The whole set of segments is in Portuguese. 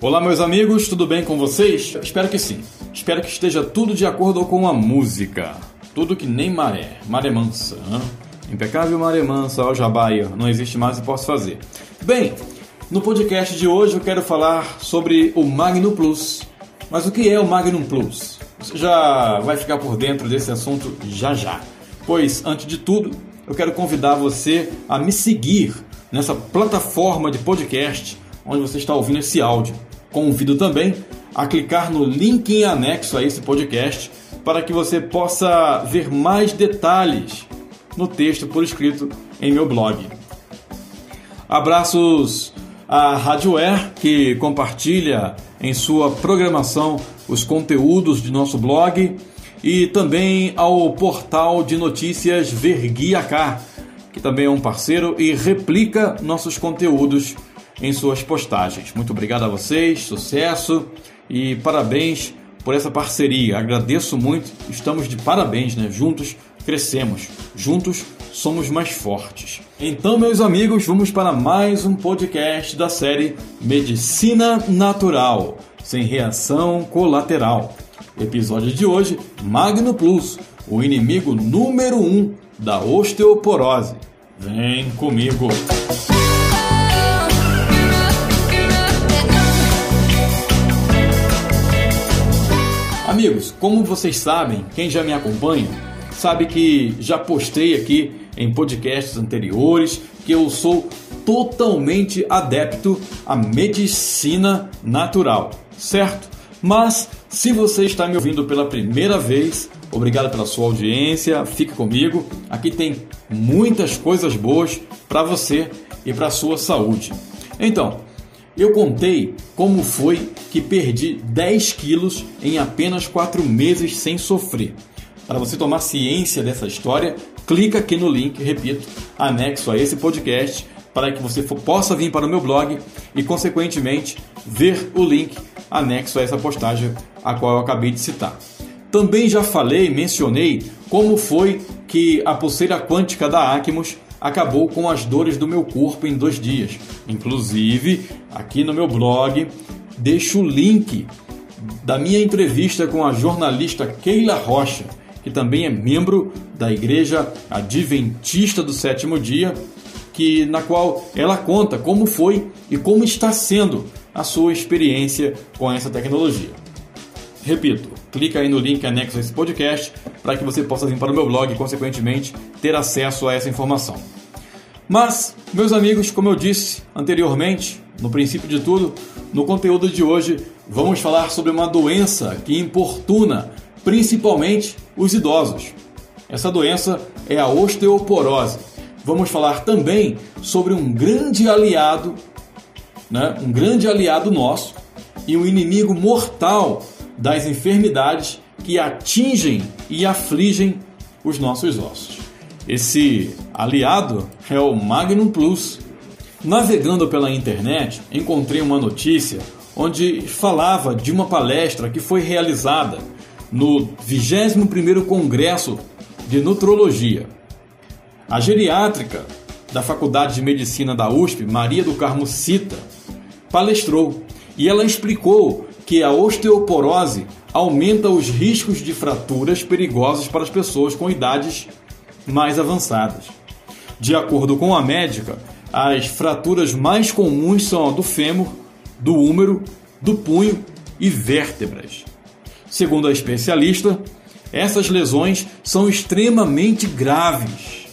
Olá, meus amigos, tudo bem com vocês? Espero que sim. Espero que esteja tudo de acordo com a música. Tudo que nem maré. Maré mansa. Impecável maré mansa, ó Jabaia. Não existe mais e posso fazer. Bem, no podcast de hoje eu quero falar sobre o Magnum Plus. Mas o que é o Magnum Plus? Você já vai ficar por dentro desse assunto já já. Pois, antes de tudo, eu quero convidar você a me seguir nessa plataforma de podcast onde você está ouvindo esse áudio. Convido também a clicar no link em anexo a esse podcast para que você possa ver mais detalhes no texto por escrito em meu blog. Abraços à Rádio Air, que compartilha em sua programação os conteúdos de nosso blog e também ao portal de notícias Verguia que também é um parceiro e replica nossos conteúdos em suas postagens. Muito obrigado a vocês, sucesso e parabéns por essa parceria. Agradeço muito, estamos de parabéns, né? Juntos crescemos, juntos somos mais fortes. Então, meus amigos, vamos para mais um podcast da série Medicina Natural, sem reação colateral. Episódio de hoje: Magno Plus, o inimigo número um da osteoporose. Vem comigo! Amigos, como vocês sabem, quem já me acompanha, sabe que já postei aqui em podcasts anteriores que eu sou totalmente adepto à medicina natural, certo? Mas se você está me ouvindo pela primeira vez, obrigado pela sua audiência, fique comigo. Aqui tem muitas coisas boas para você e para sua saúde. Então, eu contei como foi que perdi 10 quilos em apenas 4 meses sem sofrer. Para você tomar ciência dessa história, clica aqui no link, repito, anexo a esse podcast, para que você possa vir para o meu blog e, consequentemente, ver o link anexo a essa postagem a qual eu acabei de citar. Também já falei, mencionei como foi que a pulseira quântica da Acmos acabou com as dores do meu corpo em dois dias. Inclusive, aqui no meu blog, deixo o link da minha entrevista com a jornalista Keila Rocha, que também é membro da Igreja Adventista do Sétimo Dia, que na qual ela conta como foi e como está sendo a sua experiência com essa tecnologia. Repito, clica aí no link anexo a esse podcast para que você possa vir para o meu blog e, consequentemente, ter acesso a essa informação. Mas, meus amigos, como eu disse anteriormente, no princípio de tudo, no conteúdo de hoje vamos falar sobre uma doença que importuna principalmente os idosos. Essa doença é a osteoporose. Vamos falar também sobre um grande aliado, né? um grande aliado nosso e um inimigo mortal das enfermidades que atingem e afligem os nossos ossos. Esse aliado é o Magnum Plus. Navegando pela internet, encontrei uma notícia onde falava de uma palestra que foi realizada no 21º Congresso de Nutrologia. A geriátrica da Faculdade de Medicina da USP, Maria do Carmo Cita, palestrou e ela explicou que a osteoporose aumenta os riscos de fraturas perigosas para as pessoas com idades mais avançadas. De acordo com a médica, as fraturas mais comuns são a do fêmur, do húmero, do punho e vértebras. Segundo a especialista, essas lesões são extremamente graves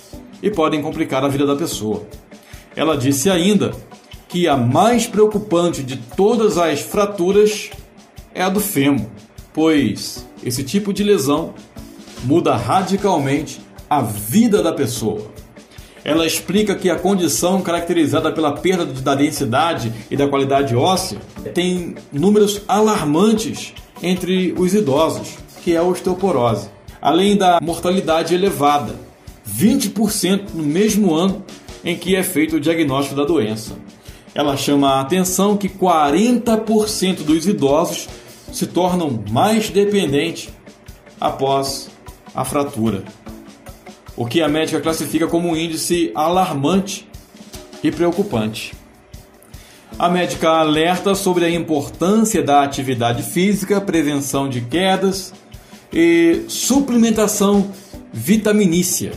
e podem complicar a vida da pessoa. Ela disse ainda que a mais preocupante de todas as fraturas é a do fêmur, pois esse tipo de lesão muda radicalmente a vida da pessoa. Ela explica que a condição caracterizada pela perda da densidade e da qualidade óssea tem números alarmantes entre os idosos, que é a osteoporose, além da mortalidade elevada, 20% no mesmo ano em que é feito o diagnóstico da doença. Ela chama a atenção que 40% dos idosos se tornam mais dependentes após a fratura o que a médica classifica como um índice alarmante e preocupante. A médica alerta sobre a importância da atividade física, prevenção de quedas e suplementação vitaminícia,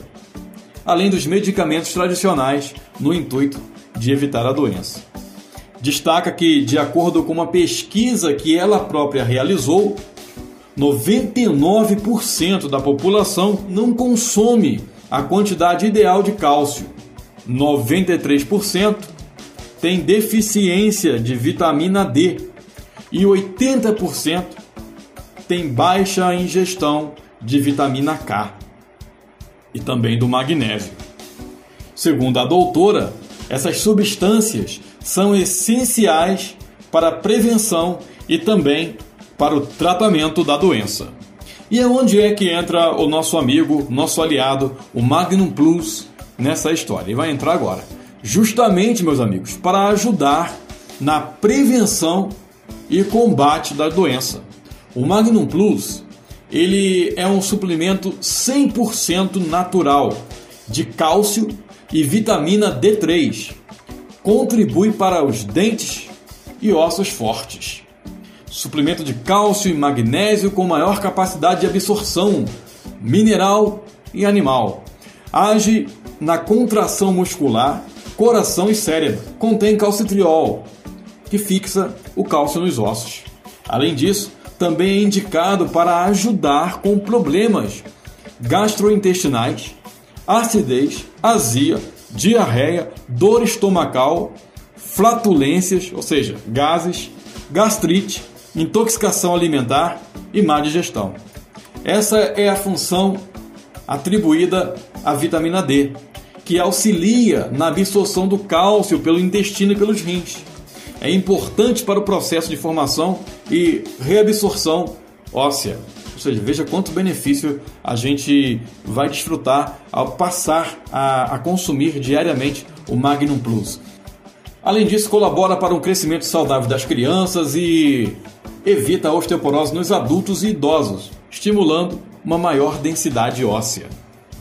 além dos medicamentos tradicionais no intuito de evitar a doença. Destaca que, de acordo com uma pesquisa que ela própria realizou, 99% da população não consome a quantidade ideal de cálcio. 93% tem deficiência de vitamina D e 80% tem baixa ingestão de vitamina K e também do magnésio. Segundo a doutora, essas substâncias são essenciais para a prevenção e também para o tratamento da doença. E é onde é que entra o nosso amigo, nosso aliado, o Magnum Plus nessa história. E vai entrar agora. Justamente, meus amigos, para ajudar na prevenção e combate da doença. O Magnum Plus, ele é um suplemento 100% natural de cálcio e vitamina D3. Contribui para os dentes e ossos fortes suplemento de cálcio e magnésio com maior capacidade de absorção, mineral e animal. Age na contração muscular, coração e cérebro. Contém calcitriol, que fixa o cálcio nos ossos. Além disso, também é indicado para ajudar com problemas gastrointestinais, acidez, azia, diarreia, dor estomacal, flatulências, ou seja, gases, gastrite, intoxicação alimentar e má digestão. Essa é a função atribuída à vitamina D, que auxilia na absorção do cálcio pelo intestino e pelos rins. É importante para o processo de formação e reabsorção óssea. Ou seja, veja quanto benefício a gente vai desfrutar ao passar a, a consumir diariamente o Magnum Plus. Além disso, colabora para um crescimento saudável das crianças e evita a osteoporose nos adultos e idosos, estimulando uma maior densidade óssea.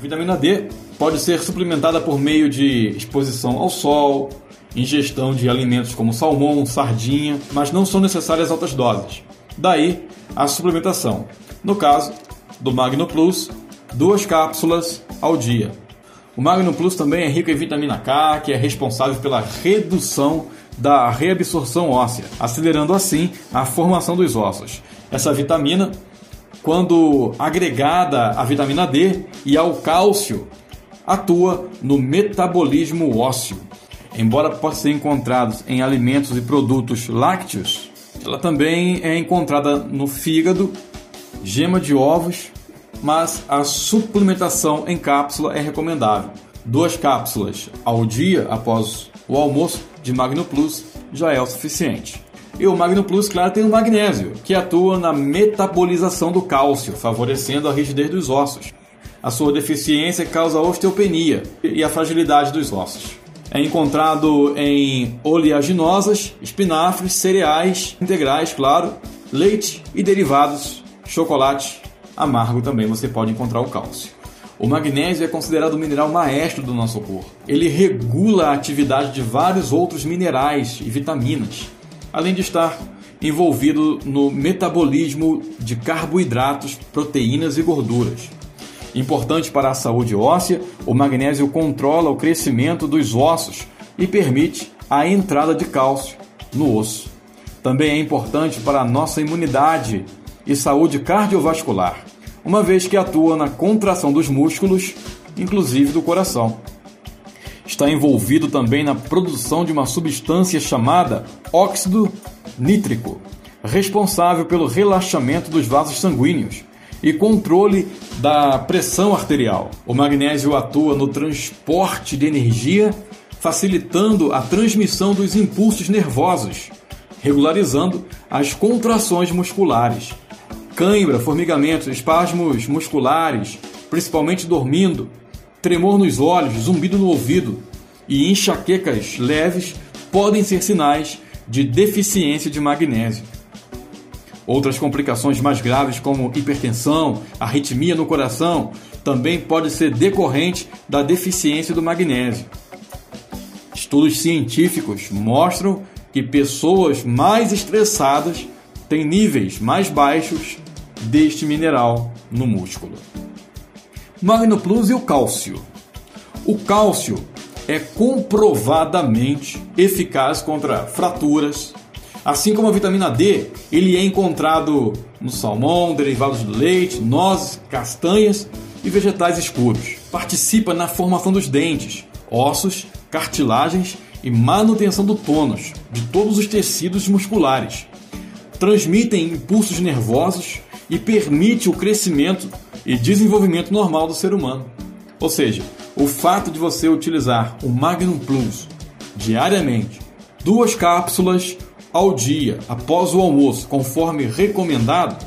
Vitamina D pode ser suplementada por meio de exposição ao sol, ingestão de alimentos como salmão, sardinha, mas não são necessárias altas doses. Daí a suplementação. No caso do Magno Plus, duas cápsulas ao dia. O Magno Plus também é rico em vitamina K, que é responsável pela redução da reabsorção óssea, acelerando assim a formação dos ossos. Essa vitamina, quando agregada à vitamina D e ao cálcio, atua no metabolismo ósseo. Embora possa ser encontrada em alimentos e produtos lácteos, ela também é encontrada no fígado, gema de ovos, mas a suplementação em cápsula é recomendável. Duas cápsulas ao dia após o almoço de Magno Plus já é o suficiente. E o Magno Plus, claro, tem o magnésio, que atua na metabolização do cálcio, favorecendo a rigidez dos ossos. A sua deficiência causa osteopenia e a fragilidade dos ossos. É encontrado em oleaginosas, espinafres, cereais integrais, claro, leite e derivados, chocolate amargo também você pode encontrar o cálcio. O magnésio é considerado o mineral maestro do nosso corpo. Ele regula a atividade de vários outros minerais e vitaminas, além de estar envolvido no metabolismo de carboidratos, proteínas e gorduras. Importante para a saúde óssea, o magnésio controla o crescimento dos ossos e permite a entrada de cálcio no osso. Também é importante para a nossa imunidade e saúde cardiovascular uma vez que atua na contração dos músculos, inclusive do coração. Está envolvido também na produção de uma substância chamada óxido nítrico, responsável pelo relaxamento dos vasos sanguíneos e controle da pressão arterial. O magnésio atua no transporte de energia, facilitando a transmissão dos impulsos nervosos, regularizando as contrações musculares cãibra, formigamentos, espasmos musculares, principalmente dormindo, tremor nos olhos, zumbido no ouvido e enxaquecas leves podem ser sinais de deficiência de magnésio. Outras complicações mais graves, como hipertensão, arritmia no coração, também pode ser decorrente da deficiência do magnésio. Estudos científicos mostram que pessoas mais estressadas têm níveis mais baixos deste mineral no músculo. Magno Plus e o cálcio. O cálcio é comprovadamente eficaz contra fraturas, assim como a vitamina D, ele é encontrado no salmão, derivados do leite, nozes, castanhas e vegetais escuros. Participa na formação dos dentes, ossos, cartilagens e manutenção do tônus de todos os tecidos musculares. Transmitem impulsos nervosos e permite o crescimento e desenvolvimento normal do ser humano. Ou seja, o fato de você utilizar o Magnum Plus diariamente, duas cápsulas ao dia após o almoço, conforme recomendado,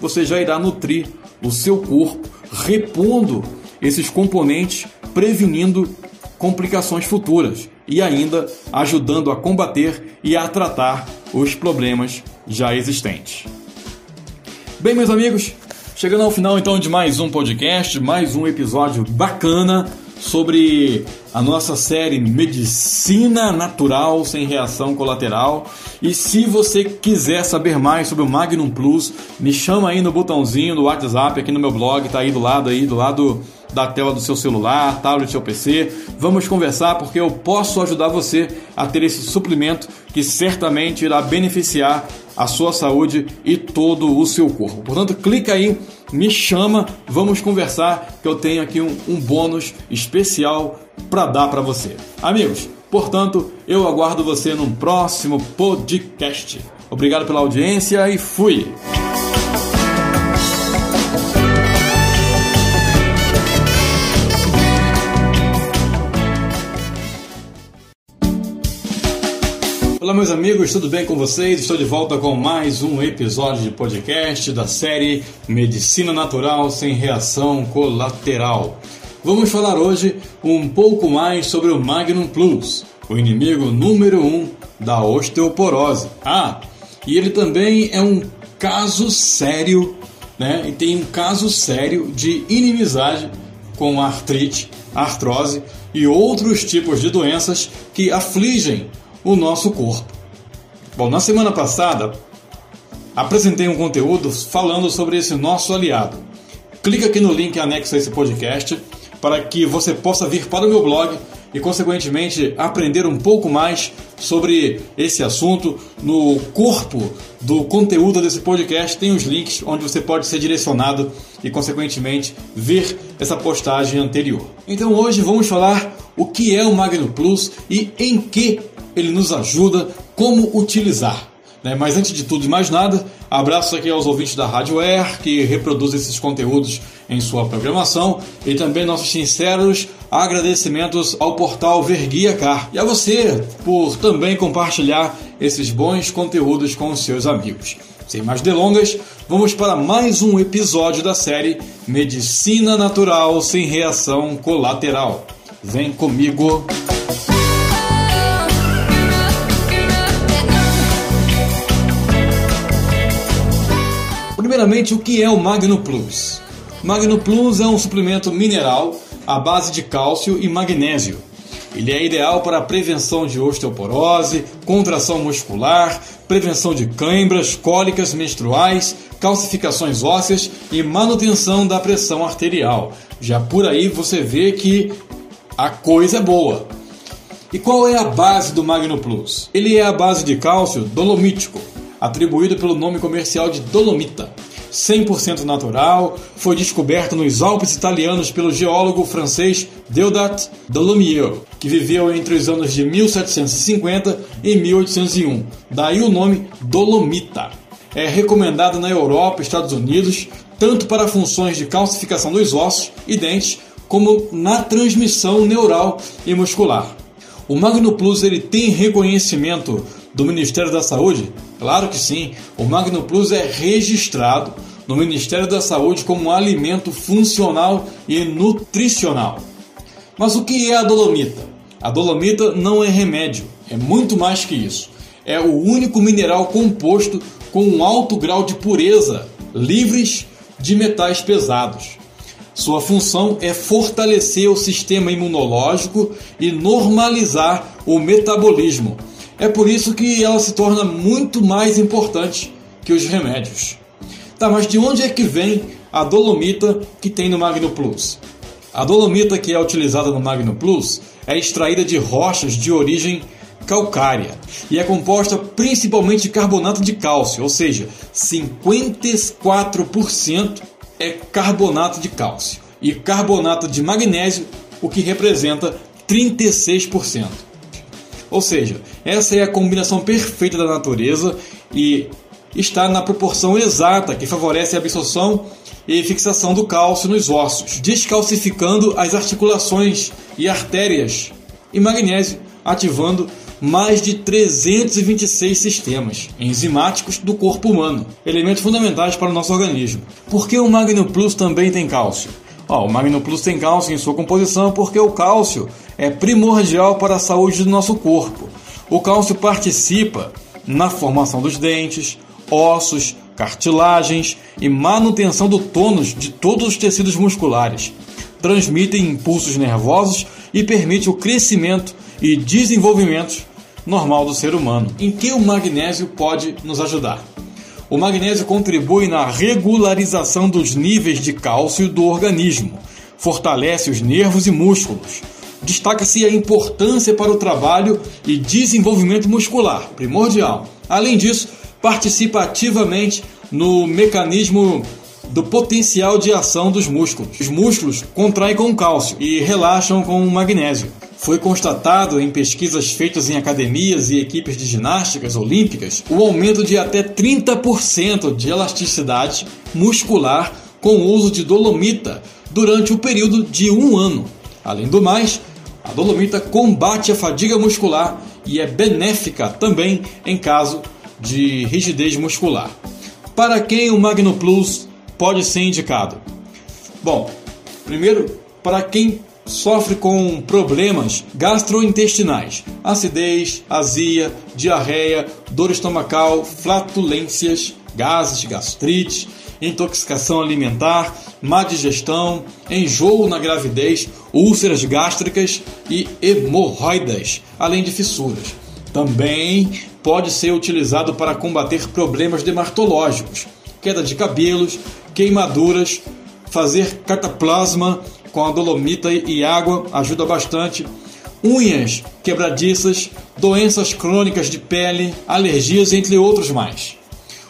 você já irá nutrir o seu corpo, repondo esses componentes, prevenindo complicações futuras e ainda ajudando a combater e a tratar os problemas já existentes. Bem, meus amigos, chegando ao final então de mais um podcast, mais um episódio bacana sobre a nossa série Medicina Natural sem reação colateral. E se você quiser saber mais sobre o Magnum Plus, me chama aí no botãozinho do WhatsApp aqui no meu blog, tá aí do lado aí, do lado da tela do seu celular, tablet ou PC. Vamos conversar porque eu posso ajudar você a ter esse suplemento que certamente irá beneficiar a sua saúde e todo o seu corpo. Portanto, clica aí, me chama, vamos conversar que eu tenho aqui um, um bônus especial para dar para você. Amigos, portanto, eu aguardo você num próximo podcast. Obrigado pela audiência e fui! Olá, meus amigos, tudo bem com vocês? Estou de volta com mais um episódio de podcast da série Medicina Natural sem Reação Colateral. Vamos falar hoje um pouco mais sobre o Magnum Plus, o inimigo número um da osteoporose. Ah, e ele também é um caso sério, né? E tem um caso sério de inimizade com artrite, artrose e outros tipos de doenças que afligem o nosso corpo. Bom, na semana passada apresentei um conteúdo falando sobre esse nosso aliado. Clica aqui no link anexo a esse podcast para que você possa vir para o meu blog e, consequentemente, aprender um pouco mais sobre esse assunto. No corpo do conteúdo desse podcast tem os links onde você pode ser direcionado e, consequentemente, ver essa postagem anterior. Então, hoje vamos falar o que é o Magno Plus e em que ele nos ajuda, como utilizar. Né? Mas antes de tudo e mais nada, abraço aqui aos ouvintes da Rádio Air, que reproduzem esses conteúdos em sua programação, e também nossos sinceros agradecimentos ao portal Verguia Car e a você por também compartilhar esses bons conteúdos com os seus amigos. Sem mais delongas, vamos para mais um episódio da série Medicina Natural sem Reação Colateral. Vem comigo! Primeiramente, o que é o Magno Plus? Magno Plus é um suplemento mineral à base de cálcio e magnésio. Ele é ideal para a prevenção de osteoporose, contração muscular, prevenção de câimbras, cólicas menstruais, calcificações ósseas e manutenção da pressão arterial. Já por aí você vê que a coisa é boa. E qual é a base do Magno Plus? Ele é a base de cálcio dolomítico, atribuído pelo nome comercial de dolomita. 100% natural, foi descoberto nos Alpes italianos pelo geólogo francês Deodat Dolomieu, que viveu entre os anos de 1750 e 1801. Daí o nome Dolomita. É recomendado na Europa e Estados Unidos tanto para funções de calcificação dos ossos e dentes, como na transmissão neural e muscular. O Magno Plus ele tem reconhecimento do Ministério da Saúde? Claro que sim. O Magno Plus é registrado no Ministério da Saúde como um alimento funcional e nutricional. Mas o que é a dolomita? A dolomita não é remédio, é muito mais que isso. É o único mineral composto com um alto grau de pureza, livres de metais pesados. Sua função é fortalecer o sistema imunológico e normalizar o metabolismo É por isso que ela se torna muito mais importante que os remédios. Tá, mas de onde é que vem a dolomita que tem no Magno Plus? A dolomita que é utilizada no Magno Plus é extraída de rochas de origem calcária e é composta principalmente de carbonato de cálcio, ou seja, 54% é carbonato de cálcio e carbonato de magnésio, o que representa 36%. Ou seja, essa é a combinação perfeita da natureza e está na proporção exata que favorece a absorção e fixação do cálcio nos ossos, descalcificando as articulações e artérias, e magnésio ativando mais de 326 sistemas enzimáticos do corpo humano, elementos fundamentais para o nosso organismo. Por que o Magno Plus também tem cálcio? O Magno Plus tem cálcio em sua composição porque o cálcio é primordial para a saúde do nosso corpo. O cálcio participa na formação dos dentes, ossos, cartilagens e manutenção do tônus de todos os tecidos musculares. Transmite impulsos nervosos e permite o crescimento e desenvolvimento normal do ser humano. Em que o magnésio pode nos ajudar? O magnésio contribui na regularização dos níveis de cálcio do organismo, fortalece os nervos e músculos. Destaca-se a importância para o trabalho e desenvolvimento muscular, primordial. Além disso, participa ativamente no mecanismo do potencial de ação dos músculos. Os músculos contraem com cálcio e relaxam com magnésio. Foi constatado em pesquisas feitas em academias e equipes de ginásticas olímpicas o aumento de até 30% de elasticidade muscular com o uso de dolomita durante o período de um ano. Além do mais, a dolomita combate a fadiga muscular e é benéfica também em caso de rigidez muscular. Para quem o Magno Plus pode ser indicado? Bom, primeiro, para quem sofre com problemas gastrointestinais, acidez, azia, diarreia, dor estomacal, flatulências, gases, gastrite, intoxicação alimentar, má digestão, enjoo na gravidez, úlceras gástricas e hemorroidas, além de fissuras. Também pode ser utilizado para combater problemas dermatológicos, queda de cabelos, queimaduras, fazer cataplasma com a dolomita e água ajuda bastante, unhas quebradiças, doenças crônicas de pele, alergias, entre outros mais.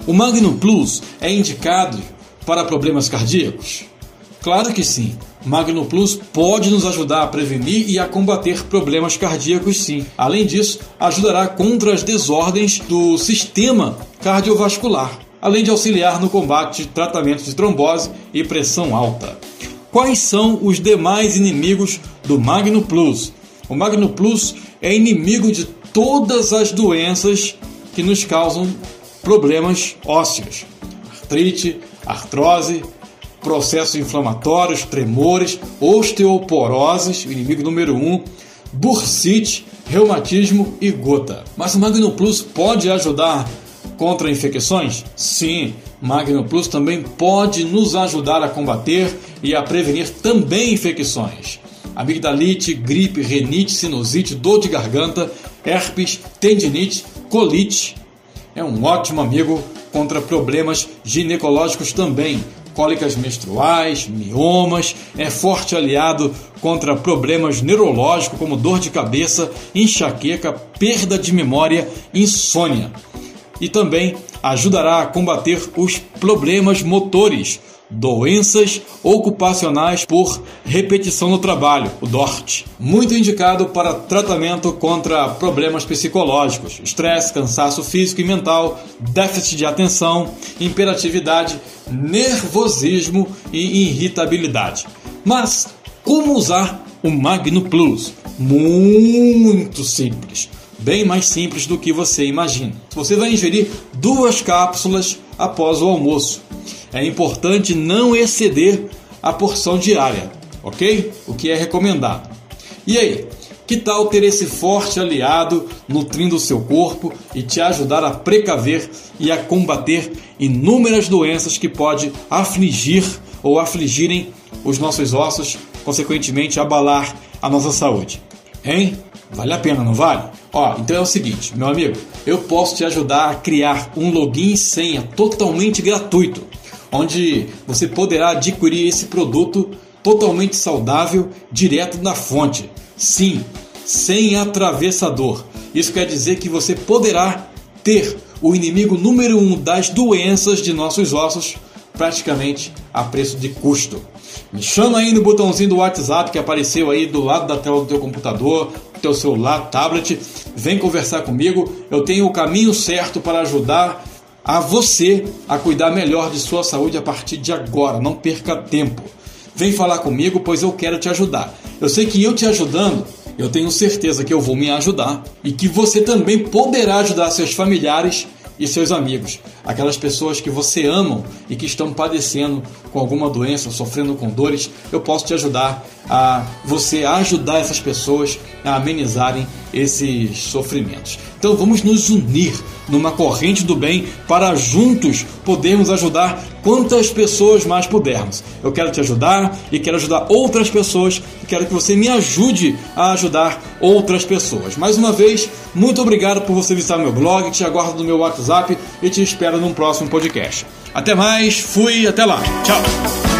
O Magnum Plus é indicado para problemas cardíacos? Claro que sim. Magno Plus pode nos ajudar a prevenir e a combater problemas cardíacos, sim. Além disso, ajudará contra as desordens do sistema cardiovascular, além de auxiliar no combate de tratamento de trombose e pressão alta. Quais são os demais inimigos do Magno Plus? O Magno Plus é inimigo de todas as doenças que nos causam problemas ósseos: artrite, artrose, processos inflamatórios, tremores, osteoporoses, inimigo número 1, um, bursite, reumatismo e gota. Mas o Magno Plus pode ajudar contra infecções? Sim, Magno Plus também pode nos ajudar a combater e a prevenir também infecções. Amigdalite, gripe, renite, sinusite, dor de garganta, herpes, tendinite, colite. É um ótimo amigo contra problemas ginecológicos também, cólicas menstruais, miomas, é forte aliado contra problemas neurológicos como dor de cabeça, enxaqueca, perda de memória, insônia. E também ajudará a combater os problemas motores, doenças ocupacionais por repetição no trabalho, o DORT. Muito indicado para tratamento contra problemas psicológicos, estresse, cansaço físico e mental, déficit de atenção, imperatividade, nervosismo e irritabilidade. Mas como usar o Magno Plus? Muito simples. Bem mais simples do que você imagina. Você vai ingerir duas cápsulas após o almoço é importante não exceder a porção diária, ok? O que é recomendado. E aí, que tal ter esse forte aliado nutrindo o seu corpo e te ajudar a precaver e a combater inúmeras doenças que pode afligir ou afligirem os nossos ossos, consequentemente abalar a nossa saúde? Hein? Vale a pena, não vale? Ó, então é o seguinte, meu amigo, eu posso te ajudar a criar um login e senha totalmente gratuito, onde você poderá adquirir esse produto totalmente saudável direto da fonte. Sim, sem atravessador. Isso quer dizer que você poderá ter o inimigo número um das doenças de nossos ossos praticamente a preço de custo. Me chama aí no botãozinho do WhatsApp que apareceu aí do lado da tela do teu computador, teu celular, tablet. Vem conversar comigo. Eu tenho o caminho certo para ajudar a você a cuidar melhor de sua saúde a partir de agora. Não perca tempo. Vem falar comigo, pois eu quero te ajudar. Eu sei que eu te ajudando, eu tenho certeza que eu vou me ajudar e que você também poderá ajudar seus familiares e seus amigos, aquelas pessoas que você ama e que estão padecendo com alguma doença, sofrendo com dores, eu posso te ajudar a você ajudar essas pessoas a amenizarem esses sofrimentos. Então vamos nos unir numa corrente do bem para juntos podermos ajudar quantas pessoas mais pudermos. Eu quero te ajudar e quero ajudar outras pessoas e quero que você me ajude a ajudar outras pessoas. Mais uma vez, muito obrigado por você visitar meu blog, te aguardo no meu WhatsApp e te espero num próximo podcast. Até mais, fui, até lá. Tchau.